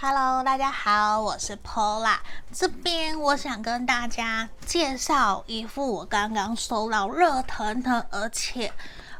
Hello，大家好，我是 Pola。这边我想跟大家介绍一副我刚刚收到热腾腾，而且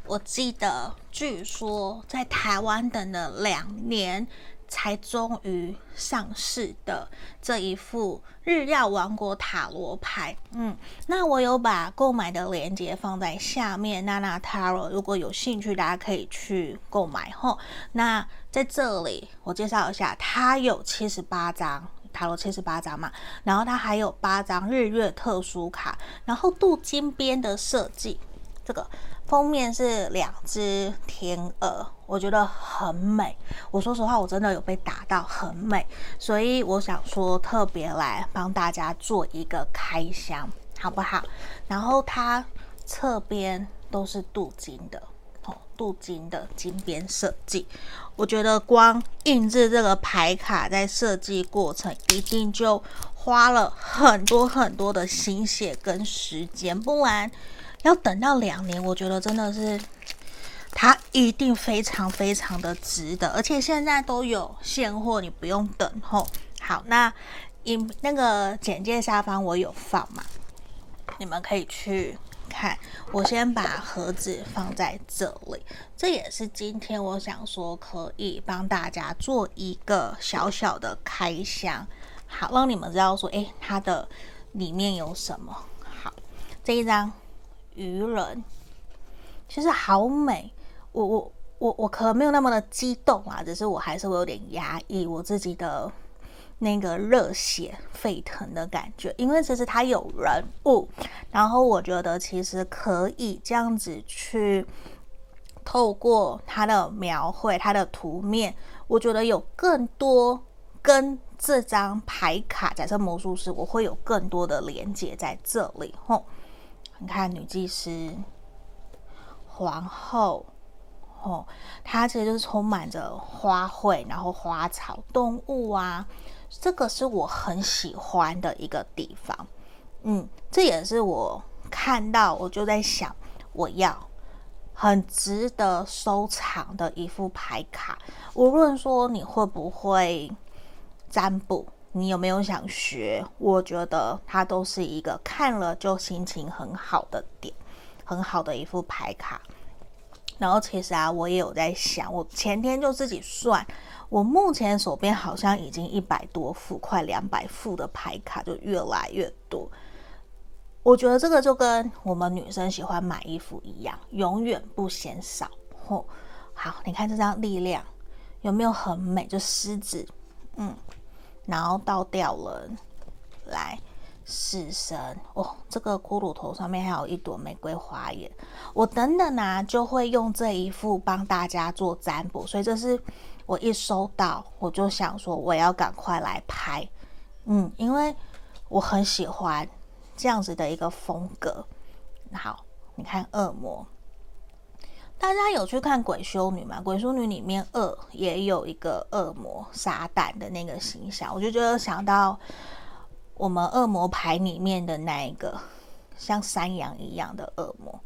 我记得据说在台湾等了两年才终于上市的这一副日曜王国塔罗牌。嗯，那我有把购买的链接放在下面，娜娜塔罗，如果有兴趣，大家可以去购买吼。那在这里，我介绍一下，它有七十八张塔罗，七十八张嘛，然后它还有八张日月特殊卡，然后镀金边的设计，这个封面是两只天鹅，我觉得很美。我说实话，我真的有被打到，很美，所以我想说特别来帮大家做一个开箱，好不好？然后它侧边都是镀金的。哦镀金的金边设计，我觉得光印制这个牌卡在设计过程一定就花了很多很多的心血跟时间，不然要等到两年，我觉得真的是它一定非常非常的值得，而且现在都有现货，你不用等候。好，那影那个简介下方我有放嘛，你们可以去。看，我先把盒子放在这里，这也是今天我想说可以帮大家做一个小小的开箱，好，让你们知道说，诶，它的里面有什么。好，这一张愚人其实好美，我我我我可能没有那么的激动啊，只是我还是会有点压抑我自己的。那个热血沸腾的感觉，因为其实它有人物，然后我觉得其实可以这样子去透过它的描绘、它的图面，我觉得有更多跟这张牌卡，假设魔术师，我会有更多的连接在这里。吼，你看女祭司、皇后，哦，它其实就是充满着花卉，然后花草、动物啊。这个是我很喜欢的一个地方，嗯，这也是我看到我就在想，我要很值得收藏的一副牌卡。无论说你会不会占卜，你有没有想学，我觉得它都是一个看了就心情很好的点，很好的一副牌卡。然后其实啊，我也有在想，我前天就自己算。我目前手边好像已经一百多副，快两百副的牌卡，就越来越多。我觉得这个就跟我们女生喜欢买衣服一样，永远不嫌少。吼，好，你看这张力量有没有很美？就狮子，嗯，然后倒吊人，来，死神，哦，这个骷髅头上面还有一朵玫瑰花耶。我等等呢，就会用这一副帮大家做占卜，所以这是。我一收到，我就想说我要赶快来拍，嗯，因为我很喜欢这样子的一个风格。好，你看恶魔，大家有去看《鬼修女》吗？《鬼修女》里面恶也有一个恶魔撒旦的那个形象，我就觉得想到我们恶魔牌里面的那一个像山羊一样的恶魔。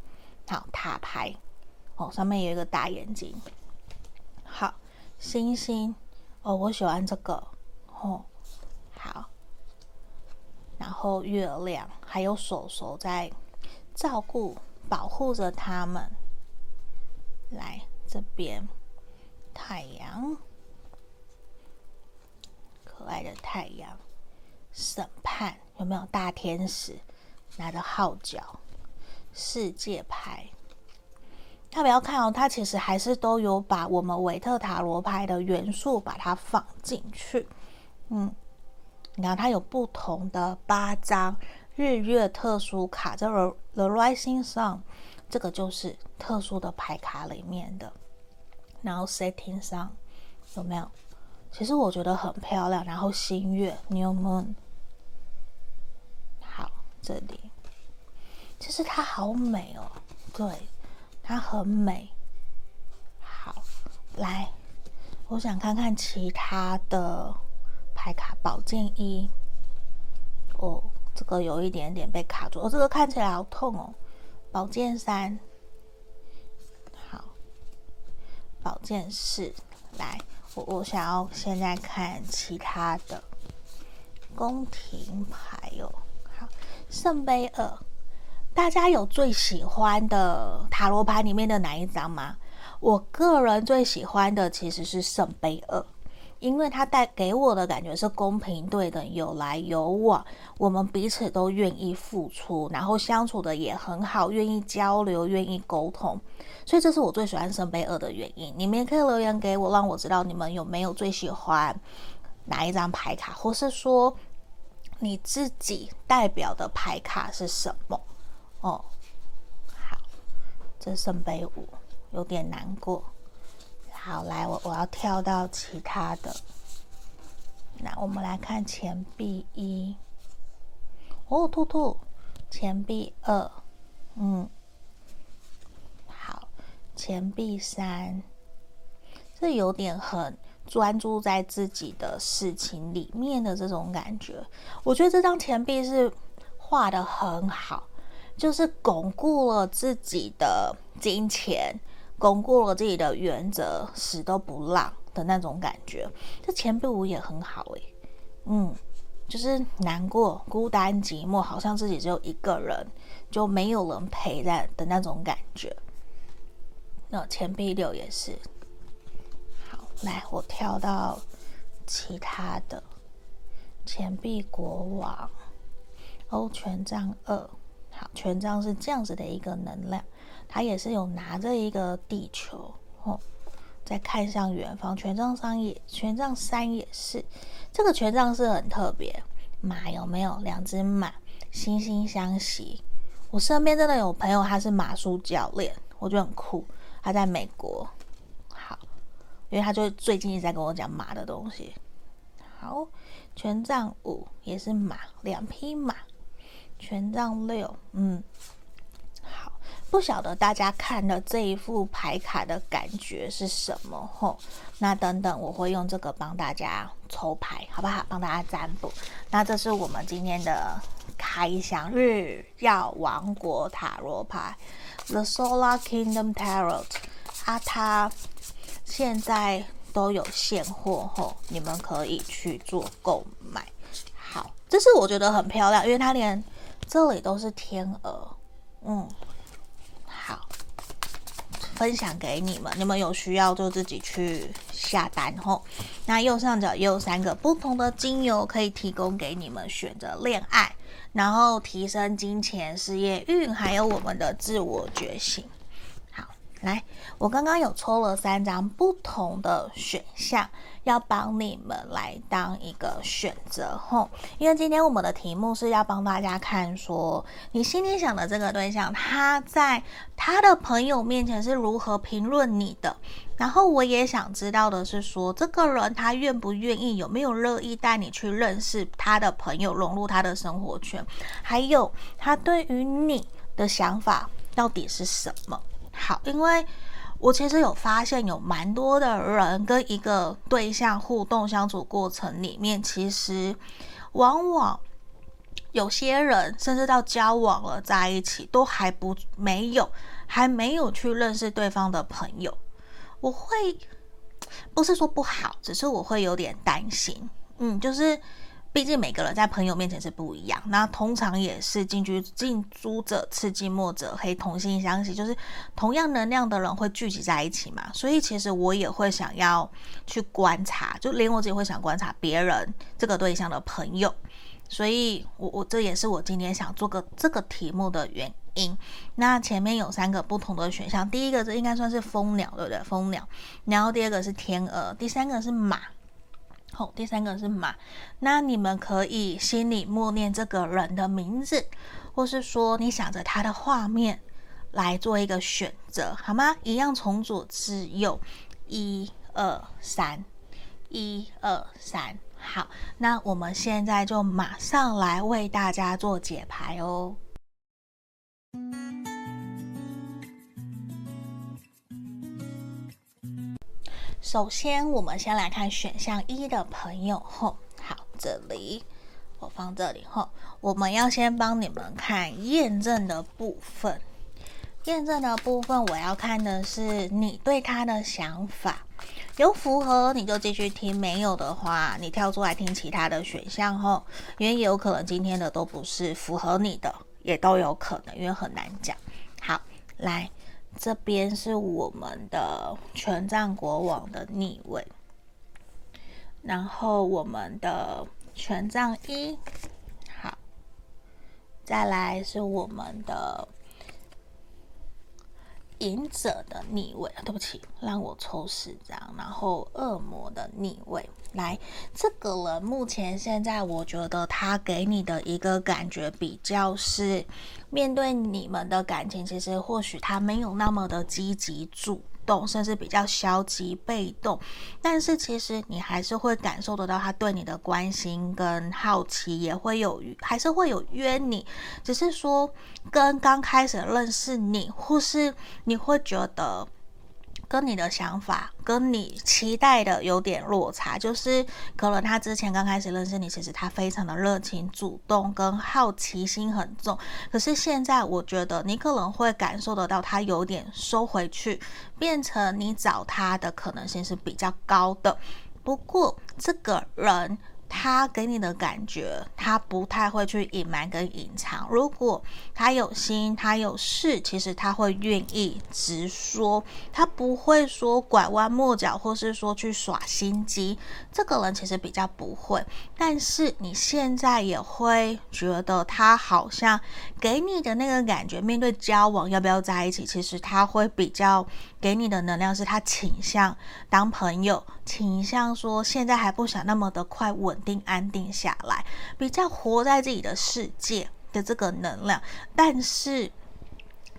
好，塔牌哦，上面有一个大眼睛。好。星星哦，我喜欢这个哦，好。然后月亮还有手手在照顾、保护着他们。来这边，太阳，可爱的太阳，审判有没有大天使拿着号角？世界牌。要不要看哦？它其实还是都有把我们维特塔罗牌的元素把它放进去。嗯，你看它有不同的八张日月特殊卡，在 The Rising Sun，这个就是特殊的牌卡里面的。然后 Setting Sun 有没有？其实我觉得很漂亮。然后新月 New Moon，好，这里其实它好美哦。对。它很美，好，来，我想看看其他的牌卡。宝剑一，哦，这个有一点点被卡住，哦，这个看起来好痛哦。宝剑三，好，宝剑四，来，我我想要现在看其他的宫廷牌哦。好，圣杯二，大家有最喜欢的塔罗牌里面的哪一张吗？我个人最喜欢的其实是圣杯二。因为他带给我的感觉是公平对等，有来有往，我们彼此都愿意付出，然后相处的也很好，愿意交流，愿意沟通，所以这是我最喜欢圣杯二的原因。你们也可以留言给我，让我知道你们有没有最喜欢哪一张牌卡，或是说你自己代表的牌卡是什么？哦，好，这圣杯五有点难过。好，来，我我要跳到其他的。那我们来看钱币一，哦，兔兔，钱币二，嗯，好，钱币三，这有点很专注在自己的事情里面的这种感觉。我觉得这张钱币是画的很好，就是巩固了自己的金钱。巩固了自己的原则，死都不让的那种感觉。这钱币五也很好诶，嗯，就是难过、孤单、寂寞，好像自己只有一个人，就没有人陪在的那种感觉。那钱币六也是。好，来，我跳到其他的钱币国王，哦，权杖二，好，权杖是这样子的一个能量。他也是有拿着一个地球哦，在看向远方。权杖三也，权杖三也是，这个权杖是很特别。马有没有？两只马惺惺相惜。我身边真的有朋友，他是马术教练，我觉得很酷。他在美国，好，因为他就最近一直在跟我讲马的东西。好，权杖五也是马，两匹马。权杖六，嗯。不晓得大家看的这一副牌卡的感觉是什么吼？那等等我会用这个帮大家抽牌，好不好？帮大家占卜。那这是我们今天的开箱日耀王国塔罗牌，The Solar Kingdom Tarot。啊，它现在都有现货吼，你们可以去做购买。好，这是我觉得很漂亮，因为它连这里都是天鹅，嗯。好分享给你们，你们有需要就自己去下单吼。那右上角也有三个不同的精油可以提供给你们选择恋爱，然后提升金钱、事业运，还有我们的自我觉醒。来，我刚刚有抽了三张不同的选项。要帮你们来当一个选择吼，因为今天我们的题目是要帮大家看说，你心里想的这个对象，他在他的朋友面前是如何评论你的。然后我也想知道的是说，这个人他愿不愿意，有没有乐意带你去认识他的朋友，融入他的生活圈，还有他对于你的想法到底是什么？好，因为。我其实有发现，有蛮多的人跟一个对象互动相处过程里面，其实往往有些人甚至到交往了在一起，都还不没有还没有去认识对方的朋友。我会不是说不好，只是我会有点担心。嗯，就是。毕竟每个人在朋友面前是不一样，那通常也是近居近朱者赤，近墨者黑，同性相吸，就是同样能量的人会聚集在一起嘛。所以其实我也会想要去观察，就连我自己会想观察别人这个对象的朋友。所以我我这也是我今天想做个这个题目的原因。那前面有三个不同的选项，第一个这应该算是蜂鸟，对不对？蜂鸟，然后第二个是天鹅，第三个是马。好，第三个是马，那你们可以心里默念这个人的名字，或是说你想着他的画面来做一个选择，好吗？一样从左至右，一二三，一二三，好，那我们现在就马上来为大家做解牌哦。首先，我们先来看选项一的朋友吼，好，这里我放这里吼，我们要先帮你们看验证的部分。验证的部分，我要看的是你对他的想法，有符合你就继续听，没有的话你跳出来听其他的选项吼，因为有可能今天的都不是符合你的，也都有可能，因为很难讲。好，来这边是我们的权杖国王的逆位，然后我们的权杖一，好，再来是我们的。隐者的逆位，对不起，让我抽十张，然后恶魔的逆位。来，这个人目前现在，我觉得他给你的一个感觉比较是，面对你们的感情，其实或许他没有那么的积极主动，甚至比较消极被动，但是其实你还是会感受得到他对你的关心跟好奇，也会有还是会有约你，只是说跟刚开始认识你，或是你会觉得。跟你的想法，跟你期待的有点落差，就是可能他之前刚开始认识你，其实他非常的热情、主动，跟好奇心很重。可是现在，我觉得你可能会感受得到他有点收回去，变成你找他的可能性是比较高的。不过这个人。他给你的感觉，他不太会去隐瞒跟隐藏。如果他有心，他有事，其实他会愿意直说，他不会说拐弯抹角，或是说去耍心机。这个人其实比较不会。但是你现在也会觉得他好像给你的那个感觉，面对交往要不要在一起，其实他会比较给你的能量是他倾向当朋友，倾向说现在还不想那么的快稳定安定下来，比较活在自己的世界的这个能量，但是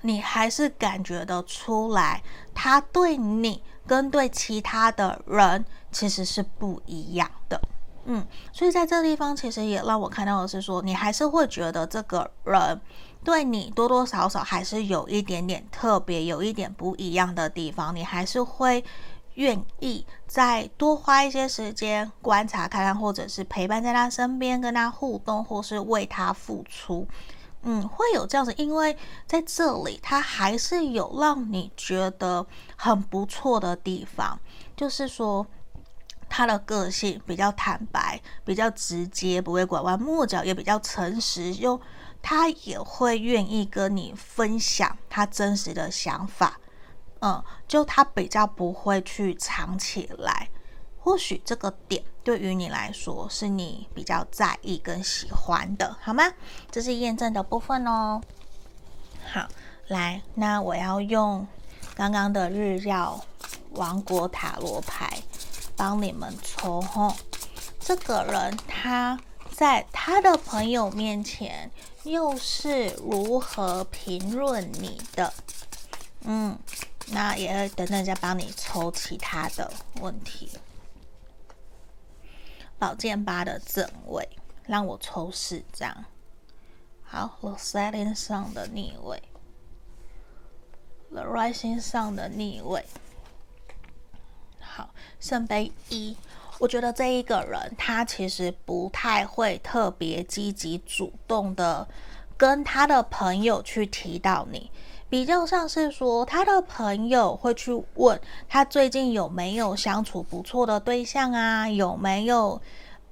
你还是感觉得出来，他对你跟对其他的人其实是不一样的，嗯，所以在这个地方其实也让我看到的是说，你还是会觉得这个人对你多多少少还是有一点点特别，有一点不一样的地方，你还是会。愿意再多花一些时间观察看看，或者是陪伴在他身边，跟他互动，或是为他付出，嗯，会有这样子，因为在这里他还是有让你觉得很不错的地方，就是说他的个性比较坦白，比较直接，不会拐弯抹角，也比较诚实，又他也会愿意跟你分享他真实的想法。嗯，就他比较不会去藏起来，或许这个点对于你来说是你比较在意跟喜欢的，好吗？这是验证的部分哦。好，来，那我要用刚刚的日曜王国塔罗牌帮你们抽吼。这个人他在他的朋友面前又是如何评论你的？嗯。那也会等等再帮你抽其他的问题。宝剑八的正位，让我抽四张。好，The Setting 上的逆位，The Rising 上的逆位。好，圣杯一，我觉得这一个人他其实不太会特别积极主动的跟他的朋友去提到你。比较像是说，他的朋友会去问他最近有没有相处不错的对象啊，有没有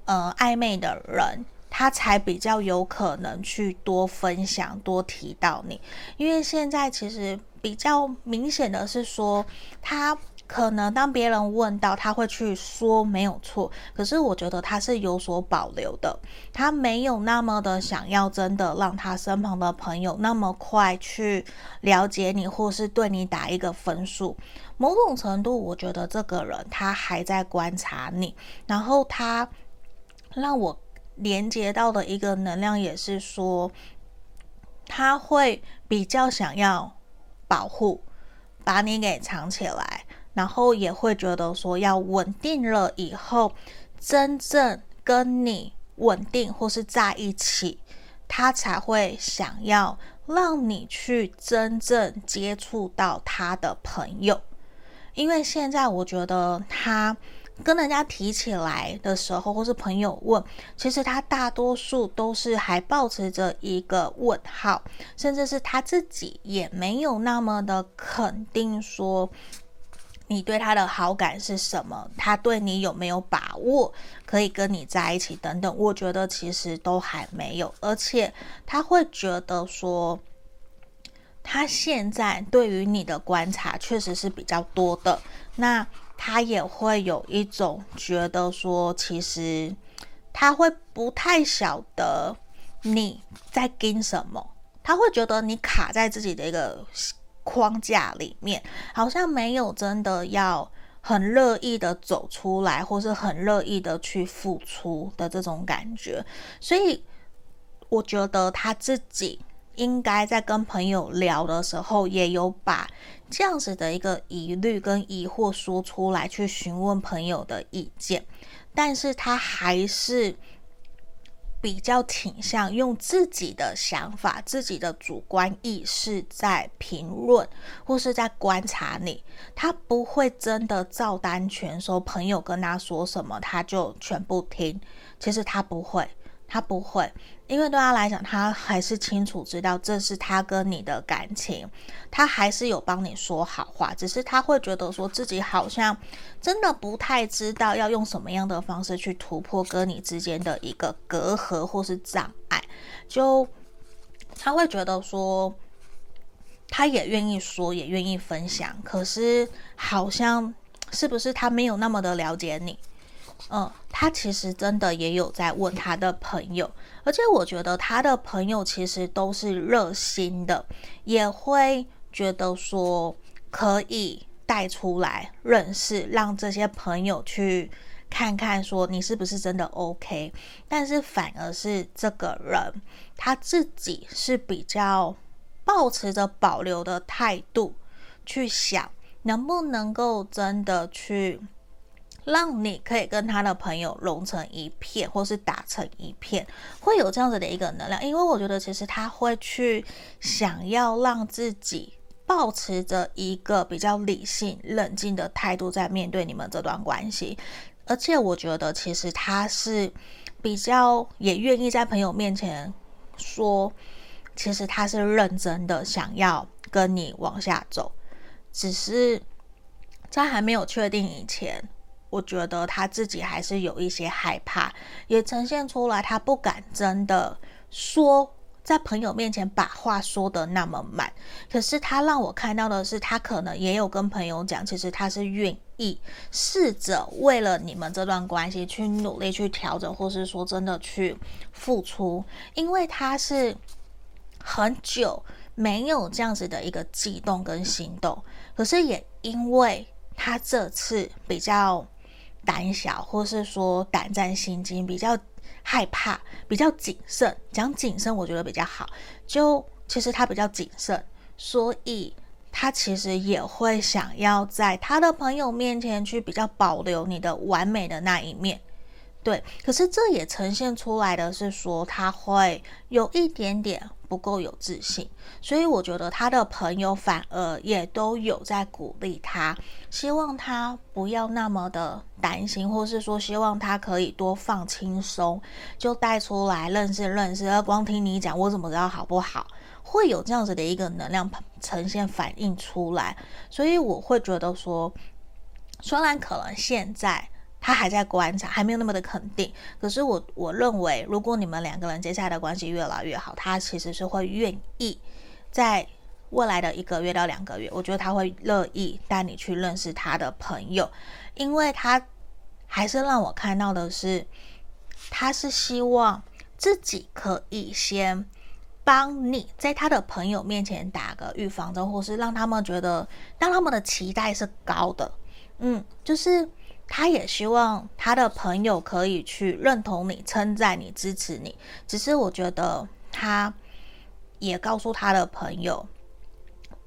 呃暧昧的人，他才比较有可能去多分享、多提到你。因为现在其实比较明显的是说他。可能当别人问到，他会去说没有错，可是我觉得他是有所保留的，他没有那么的想要真的让他身旁的朋友那么快去了解你，或是对你打一个分数。某种程度，我觉得这个人他还在观察你，然后他让我连接到的一个能量也是说，他会比较想要保护，把你给藏起来。然后也会觉得说，要稳定了以后，真正跟你稳定或是在一起，他才会想要让你去真正接触到他的朋友。因为现在我觉得他跟人家提起来的时候，或是朋友问，其实他大多数都是还保持着一个问号，甚至是他自己也没有那么的肯定说。你对他的好感是什么？他对你有没有把握可以跟你在一起？等等，我觉得其实都还没有，而且他会觉得说，他现在对于你的观察确实是比较多的。那他也会有一种觉得说，其实他会不太晓得你在跟什么，他会觉得你卡在自己的一个。框架里面好像没有真的要很乐意的走出来，或是很乐意的去付出的这种感觉，所以我觉得他自己应该在跟朋友聊的时候，也有把这样子的一个疑虑跟疑惑说出来，去询问朋友的意见，但是他还是。比较倾向用自己的想法、自己的主观意识在评论或是在观察你，他不会真的照单全收，朋友跟他说什么他就全部听。其实他不会。他不会，因为对他来讲，他还是清楚知道这是他跟你的感情，他还是有帮你说好话，只是他会觉得说自己好像真的不太知道要用什么样的方式去突破跟你之间的一个隔阂或是障碍，就他会觉得说，他也愿意说，也愿意分享，可是好像是不是他没有那么的了解你？嗯，他其实真的也有在问他的朋友，而且我觉得他的朋友其实都是热心的，也会觉得说可以带出来认识，让这些朋友去看看，说你是不是真的 OK。但是反而是这个人他自己是比较抱持着保留的态度去想，能不能够真的去。让你可以跟他的朋友融成一片，或是打成一片，会有这样子的一个能量。因为我觉得，其实他会去想要让自己保持着一个比较理性、冷静的态度，在面对你们这段关系。而且，我觉得其实他是比较也愿意在朋友面前说，其实他是认真的想要跟你往下走，只是在还没有确定以前。我觉得他自己还是有一些害怕，也呈现出来，他不敢真的说在朋友面前把话说得那么满。可是他让我看到的是，他可能也有跟朋友讲，其实他是愿意试着为了你们这段关系去努力去调整，或是说真的去付出，因为他是很久没有这样子的一个悸动跟行动。可是也因为他这次比较。胆小，或是说胆战心惊，比较害怕，比较谨慎。讲谨慎，我觉得比较好。就其实他比较谨慎，所以他其实也会想要在他的朋友面前去比较保留你的完美的那一面。对，可是这也呈现出来的是说，他会有一点点不够有自信，所以我觉得他的朋友反而也都有在鼓励他，希望他不要那么的担心，或是说希望他可以多放轻松，就带出来认识认识。而光听你讲，我怎么知道好不好？会有这样子的一个能量呈现反映出来，所以我会觉得说，虽然可能现在。他还在观察，还没有那么的肯定。可是我我认为，如果你们两个人接下来的关系越来越好，他其实是会愿意在未来的一个月到两个月，我觉得他会乐意带你去认识他的朋友，因为他还是让我看到的是，他是希望自己可以先帮你在他的朋友面前打个预防针，或是让他们觉得，让他们的期待是高的，嗯，就是。他也希望他的朋友可以去认同你、称赞你、支持你。只是我觉得，他也告诉他的朋友，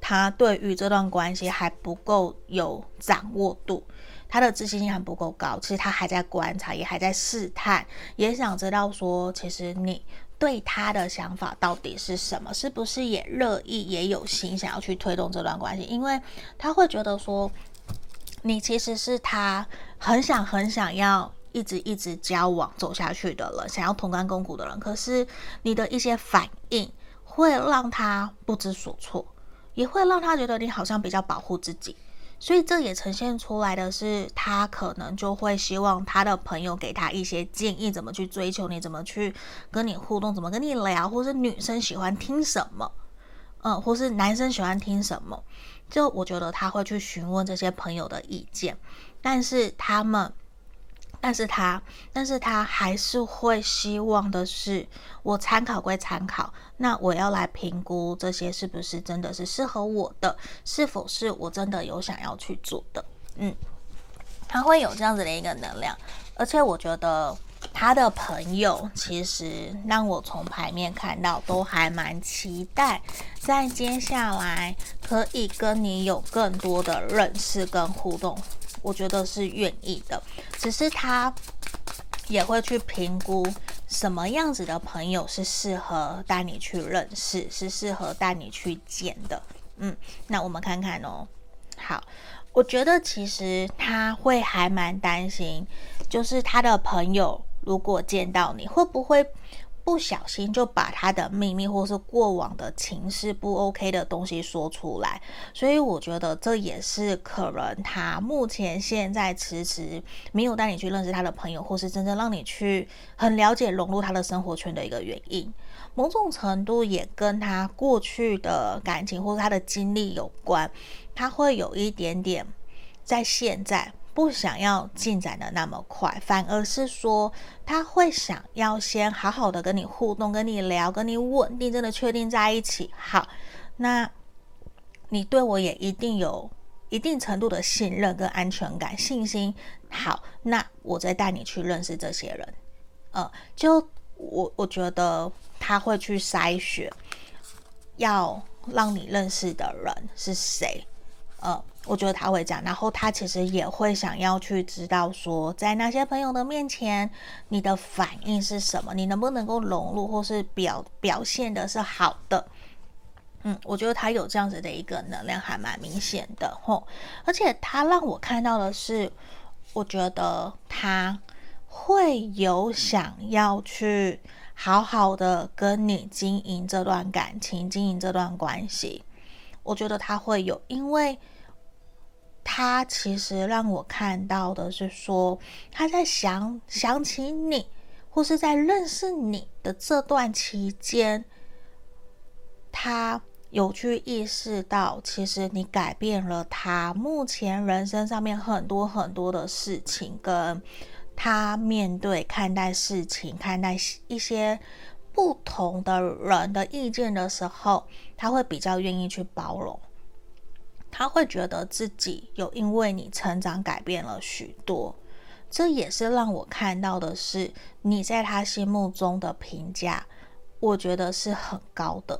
他对于这段关系还不够有掌握度，他的自信心还不够高。其实他还在观察，也还在试探，也想知道说，其实你对他的想法到底是什么？是不是也乐意、也有心想要去推动这段关系？因为他会觉得说。你其实是他很想很想要一直一直交往走下去的人，想要同甘共苦的人。可是你的一些反应会让他不知所措，也会让他觉得你好像比较保护自己。所以这也呈现出来的是，他可能就会希望他的朋友给他一些建议，怎么去追求你，怎么去跟你互动，怎么跟你聊，或是女生喜欢听什么，嗯，或是男生喜欢听什么，就我觉得他会去询问这些朋友的意见，但是他们。但是他，但是他还是会希望的是，我参考归参考，那我要来评估这些是不是真的是适合我的，是否是我真的有想要去做的。嗯，他会有这样子的一个能量，而且我觉得他的朋友其实让我从牌面看到都还蛮期待，在接下来可以跟你有更多的认识跟互动。我觉得是愿意的，只是他也会去评估什么样子的朋友是适合带你去认识，是适合带你去见的。嗯，那我们看看哦。好，我觉得其实他会还蛮担心，就是他的朋友如果见到你会不会。不小心就把他的秘密或是过往的情绪不 OK 的东西说出来，所以我觉得这也是可能他目前现在迟迟没有带你去认识他的朋友，或是真正让你去很了解融入他的生活圈的一个原因。某种程度也跟他过去的感情或是他的经历有关，他会有一点点在现在。不想要进展的那么快，反而是说他会想要先好好的跟你互动，跟你聊，跟你稳定，真的确定在一起。好，那你对我也一定有一定程度的信任跟安全感、信心。好，那我再带你去认识这些人。呃，就我我觉得他会去筛选，要让你认识的人是谁。呃。我觉得他会这样，然后他其实也会想要去知道说，在那些朋友的面前，你的反应是什么，你能不能够融入，或是表表现的是好的。嗯，我觉得他有这样子的一个能量，还蛮明显的吼。而且他让我看到的是，我觉得他会有想要去好好的跟你经营这段感情，经营这段关系。我觉得他会有，因为。他其实让我看到的是说，他在想想起你，或是在认识你的这段期间，他有去意识到，其实你改变了他目前人生上面很多很多的事情，跟他面对看待事情、看待一些不同的人的意见的时候，他会比较愿意去包容。他会觉得自己有因为你成长改变了许多，这也是让我看到的是你在他心目中的评价，我觉得是很高的。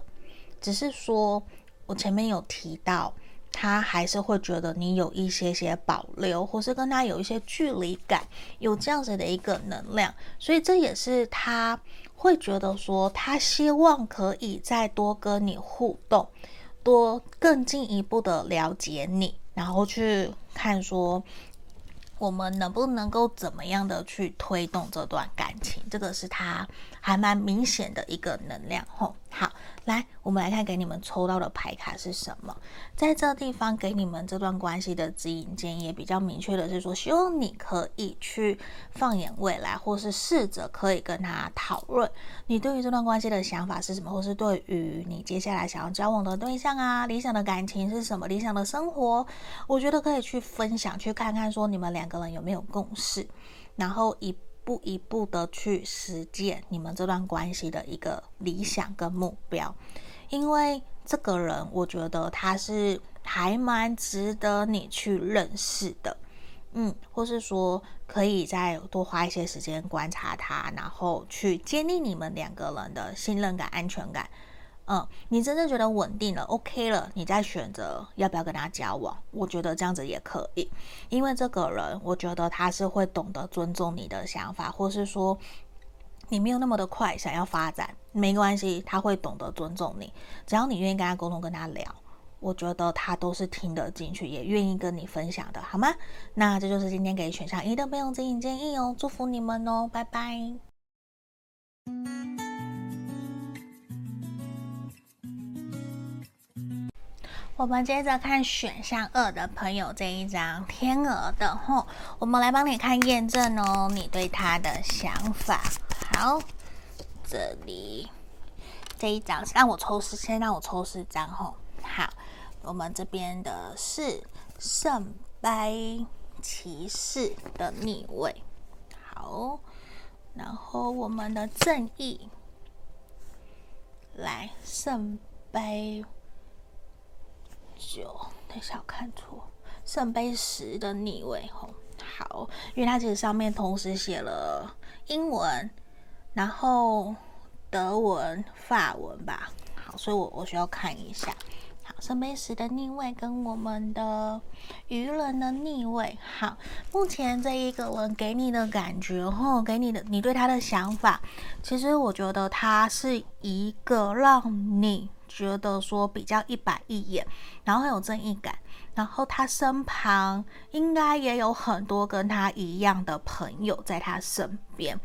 只是说我前面有提到，他还是会觉得你有一些些保留，或是跟他有一些距离感，有这样子的一个能量，所以这也是他会觉得说，他希望可以再多跟你互动。多更进一步的了解你，然后去看说我们能不能够怎么样的去推动这段感情，这个是他还蛮明显的一个能量吼。好。来，我们来看给你们抽到的牌卡是什么。在这地方给你们这段关系的指引建议也比较明确的是说，希望你可以去放眼未来，或是试着可以跟他讨论你对于这段关系的想法是什么，或是对于你接下来想要交往的对象啊，理想的感情是什么，理想的生活，我觉得可以去分享，去看看说你们两个人有没有共识，然后一。一步一步的去实践你们这段关系的一个理想跟目标，因为这个人我觉得他是还蛮值得你去认识的，嗯，或是说可以再多花一些时间观察他，然后去建立你们两个人的信任感、安全感。嗯，你真正觉得稳定了，OK 了，你再选择要不要跟他交往，我觉得这样子也可以，因为这个人，我觉得他是会懂得尊重你的想法，或是说你没有那么的快想要发展，没关系，他会懂得尊重你，只要你愿意跟他沟通、跟他聊，我觉得他都是听得进去，也愿意跟你分享的，好吗？那这就是今天给选项一的朋友指引建议哦，祝福你们哦，拜拜。我们接着看选项二的朋友这一张天鹅的吼，我们来帮你看验证哦，你对他的想法。好，这里这一张让我抽四，先让我抽四张吼。好，我们这边的是圣杯骑士的逆位。好，然后我们的正义来圣杯。九，等一下我看错，圣杯十的逆位吼，好，因为它其实上面同时写了英文，然后德文、法文吧，好，所以我我需要看一下，好，圣杯十的逆位跟我们的愚人的逆位，好，目前这一个人给你的感觉吼，给你的你对他的想法，其实我觉得他是一个让你。觉得说比较一板一眼，然后很有正义感，然后他身旁应该也有很多跟他一样的朋友在他身边。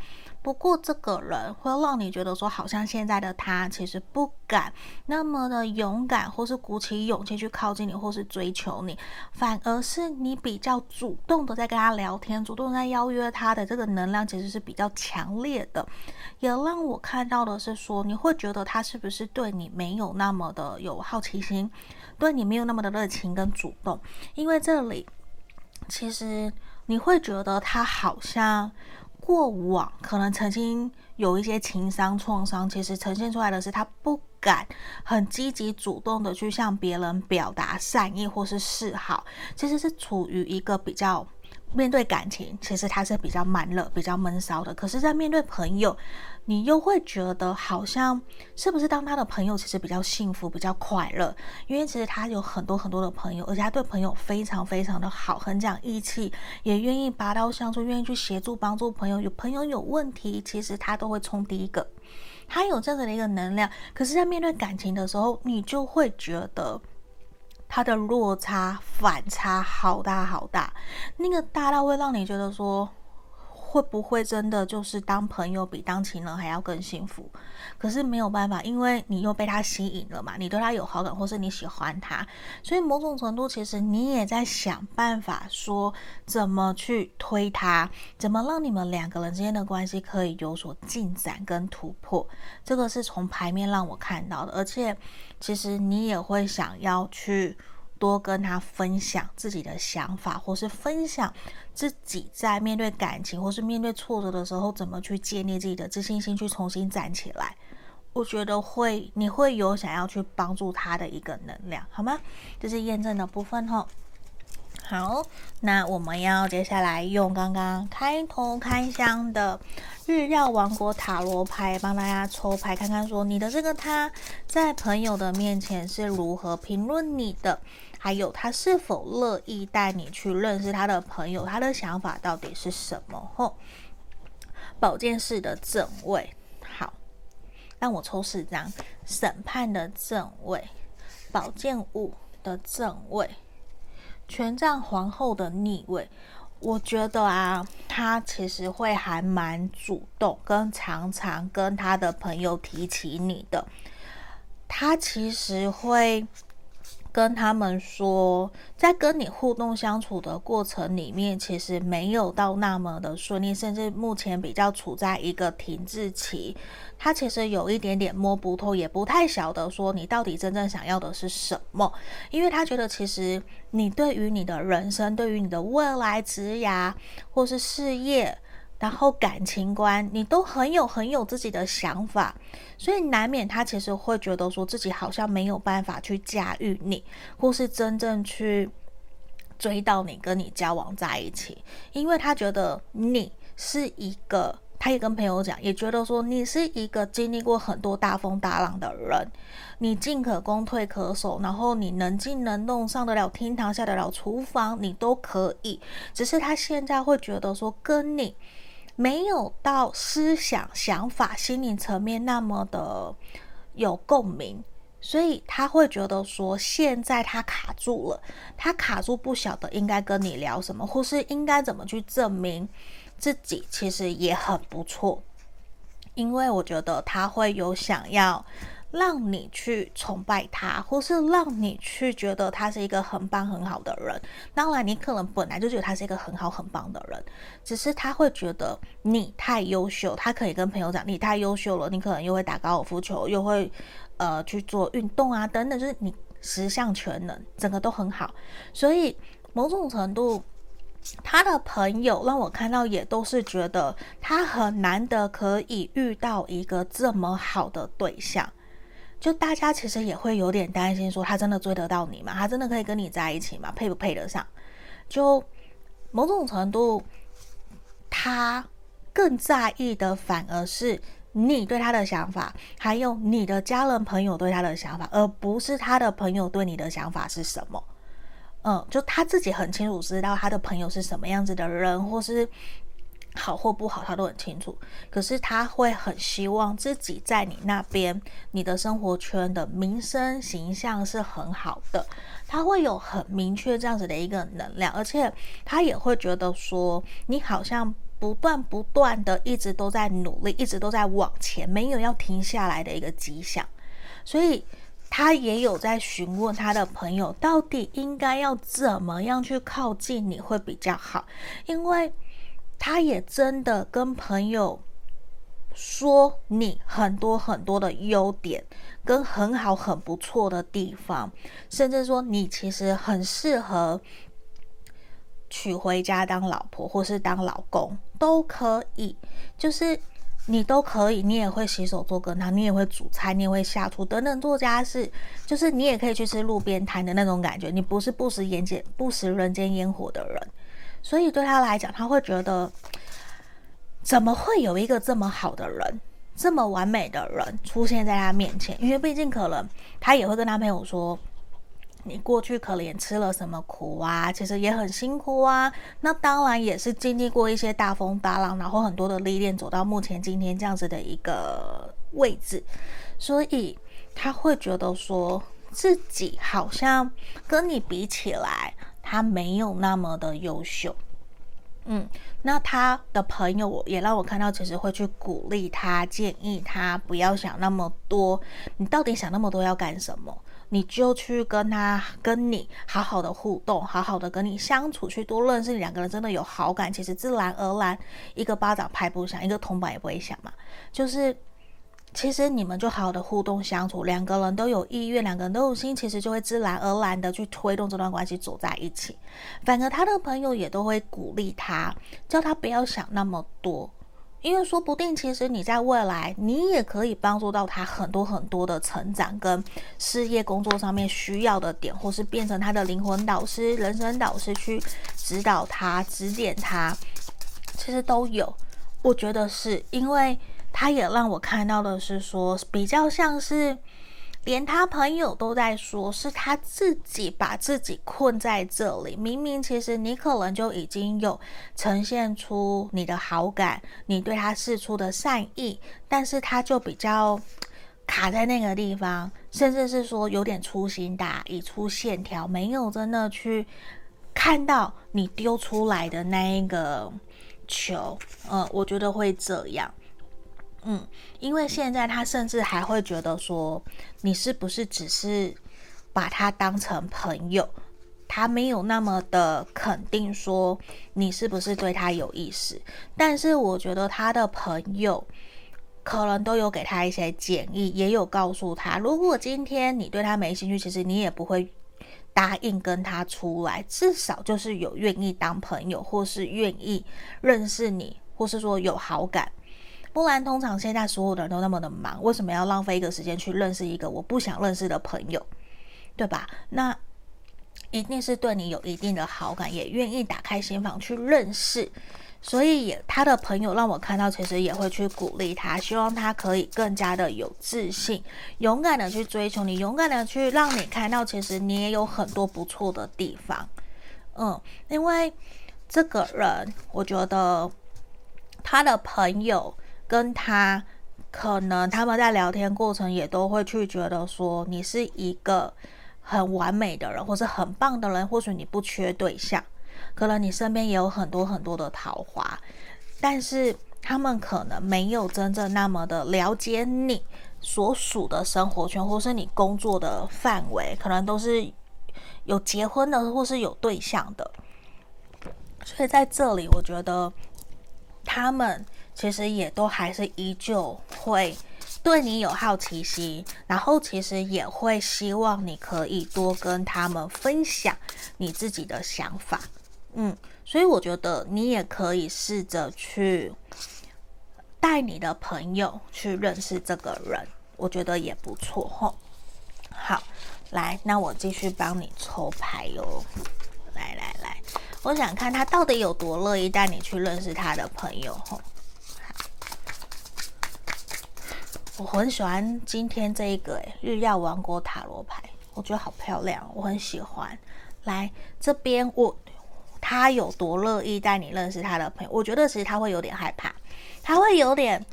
不过这个人会让你觉得说，好像现在的他其实不敢那么的勇敢，或是鼓起勇气去靠近你，或是追求你，反而是你比较主动的在跟他聊天，主动在邀约他的这个能量其实是比较强烈的。也让我看到的是说，你会觉得他是不是对你没有那么的有好奇心，对你没有那么的热情跟主动，因为这里其实你会觉得他好像。过往可能曾经有一些情商创伤，其实呈现出来的是他不敢很积极主动的去向别人表达善意或是示好，其实是处于一个比较。面对感情，其实他是比较慢热、比较闷骚的。可是，在面对朋友，你又会觉得好像是不是当他的朋友，其实比较幸福、比较快乐？因为其实他有很多很多的朋友，而且他对朋友非常非常的好，很讲义气，也愿意拔刀相助，愿意去协助帮助朋友。有朋友有问题，其实他都会冲第一个。他有这样的一个能量，可是，在面对感情的时候，你就会觉得。它的落差反差好大好大，那个大到会让你觉得说，会不会真的就是当朋友比当情人还要更幸福？可是没有办法，因为你又被他吸引了嘛，你对他有好感，或是你喜欢他，所以某种程度其实你也在想办法说怎么去推他，怎么让你们两个人之间的关系可以有所进展跟突破。这个是从牌面让我看到的，而且其实你也会想要去。多跟他分享自己的想法，或是分享自己在面对感情或是面对挫折的时候，怎么去建立自己的自信心，去重新站起来。我觉得会，你会有想要去帮助他的一个能量，好吗？这是验证的部分吼。好，那我们要接下来用刚刚开头开箱的日曜王国塔罗牌帮大家抽牌，看看说你的这个他在朋友的面前是如何评论你的。还有他是否乐意带你去认识他的朋友？他的想法到底是什么？吼，宝剑四的正位，好，让我抽四张。审判的正位，宝剑五的正位，权杖皇后的逆位。我觉得啊，他其实会还蛮主动，跟常常跟他的朋友提起你的。他其实会。跟他们说，在跟你互动相处的过程里面，其实没有到那么的顺利，甚至目前比较处在一个停滞期。他其实有一点点摸不透，也不太晓得说你到底真正想要的是什么，因为他觉得其实你对于你的人生，对于你的未来职涯或是事业。然后感情观，你都很有很有自己的想法，所以难免他其实会觉得说自己好像没有办法去驾驭你，或是真正去追到你，跟你交往在一起，因为他觉得你是一个，他也跟朋友讲，也觉得说你是一个经历过很多大风大浪的人，你进可攻退可守，然后你能进能动，上得了厅堂，下得了厨房，你都可以，只是他现在会觉得说跟你。没有到思想、想法、心灵层面那么的有共鸣，所以他会觉得说，现在他卡住了，他卡住不晓得应该跟你聊什么，或是应该怎么去证明自己其实也很不错，因为我觉得他会有想要让你去崇拜他，或是让你去觉得他是一个很棒很好的人。当然，你可能本来就觉得他是一个很好很棒的人，只是他会觉得你太优秀，他可以跟朋友讲你太优秀了。你可能又会打高尔夫球，又会呃去做运动啊等等，就是你十项全能，整个都很好。所以某种程度。他的朋友让我看到，也都是觉得他很难得可以遇到一个这么好的对象。就大家其实也会有点担心，说他真的追得到你吗？他真的可以跟你在一起吗？配不配得上？就某种程度，他更在意的反而是你对他的想法，还有你的家人朋友对他的想法，而不是他的朋友对你的想法是什么。嗯，就他自己很清楚知道他的朋友是什么样子的人，或是好或不好，他都很清楚。可是他会很希望自己在你那边，你的生活圈的名声形象是很好的。他会有很明确这样子的一个能量，而且他也会觉得说，你好像不断不断的一直都在努力，一直都在往前，没有要停下来的一个迹象，所以。他也有在询问他的朋友，到底应该要怎么样去靠近你会比较好，因为他也真的跟朋友说你很多很多的优点，跟很好很不错的地方，甚至说你其实很适合娶回家当老婆或是当老公都可以，就是。你都可以，你也会洗手做羹汤，你也会煮菜，你也会下厨等等做家事，就是你也可以去吃路边摊的那种感觉。你不是不食人间不食人间烟火的人，所以对他来讲，他会觉得怎么会有一个这么好的人，这么完美的人出现在他面前？因为毕竟可能他也会跟他朋友说。你过去可怜吃了什么苦啊？其实也很辛苦啊。那当然也是经历过一些大风大浪，然后很多的历练，走到目前今天这样子的一个位置。所以他会觉得说自己好像跟你比起来，他没有那么的优秀。嗯，那他的朋友也让我看到，其实会去鼓励他，建议他不要想那么多。你到底想那么多要干什么？你就去跟他、跟你好好的互动，好好的跟你相处，去多认识你。两个人真的有好感，其实自然而然，一个巴掌拍不响，一个铜板也不会响嘛。就是其实你们就好好的互动相处，两个人都有意愿，两个人都有心，其实就会自然而然的去推动这段关系走在一起。反而他的朋友也都会鼓励他，叫他不要想那么多。因为说不定，其实你在未来，你也可以帮助到他很多很多的成长跟事业工作上面需要的点，或是变成他的灵魂导师、人生导师去指导他、指点他，其实都有。我觉得是因为他也让我看到的是说，比较像是。连他朋友都在说，是他自己把自己困在这里。明明其实你可能就已经有呈现出你的好感，你对他示出的善意，但是他就比较卡在那个地方，甚至是说有点粗心大意、出线条，没有真的去看到你丢出来的那一个球。嗯，我觉得会这样。嗯，因为现在他甚至还会觉得说，你是不是只是把他当成朋友？他没有那么的肯定说你是不是对他有意思。但是我觉得他的朋友可能都有给他一些建议，也有告诉他，如果今天你对他没兴趣，其实你也不会答应跟他出来，至少就是有愿意当朋友，或是愿意认识你，或是说有好感。不然，通常现在所有的人都那么的忙，为什么要浪费一个时间去认识一个我不想认识的朋友，对吧？那一定是对你有一定的好感，也愿意打开心房去认识。所以也他的朋友让我看到，其实也会去鼓励他，希望他可以更加的有自信，勇敢的去追求你，勇敢的去让你看到，其实你也有很多不错的地方。嗯，因为这个人，我觉得他的朋友。跟他可能他们在聊天过程也都会去觉得说，你是一个很完美的人，或是很棒的人，或许你不缺对象，可能你身边也有很多很多的桃花，但是他们可能没有真正那么的了解你所属的生活圈，或是你工作的范围，可能都是有结婚的，或是有对象的。所以在这里，我觉得他们其实也都还是依旧会对你有好奇心，然后其实也会希望你可以多跟他们分享你自己的想法。嗯，所以我觉得你也可以试着去带你的朋友去认识这个人，我觉得也不错吼。好，来，那我继续帮你抽牌哟。来来来，我想看他到底有多乐意带你去认识他的朋友吼。我很喜欢今天这一个诶，日耀王国塔罗牌，我觉得好漂亮，我很喜欢。来这边我。他有多乐意带你认识他的朋友？我觉得其实他会有点害怕，他会有点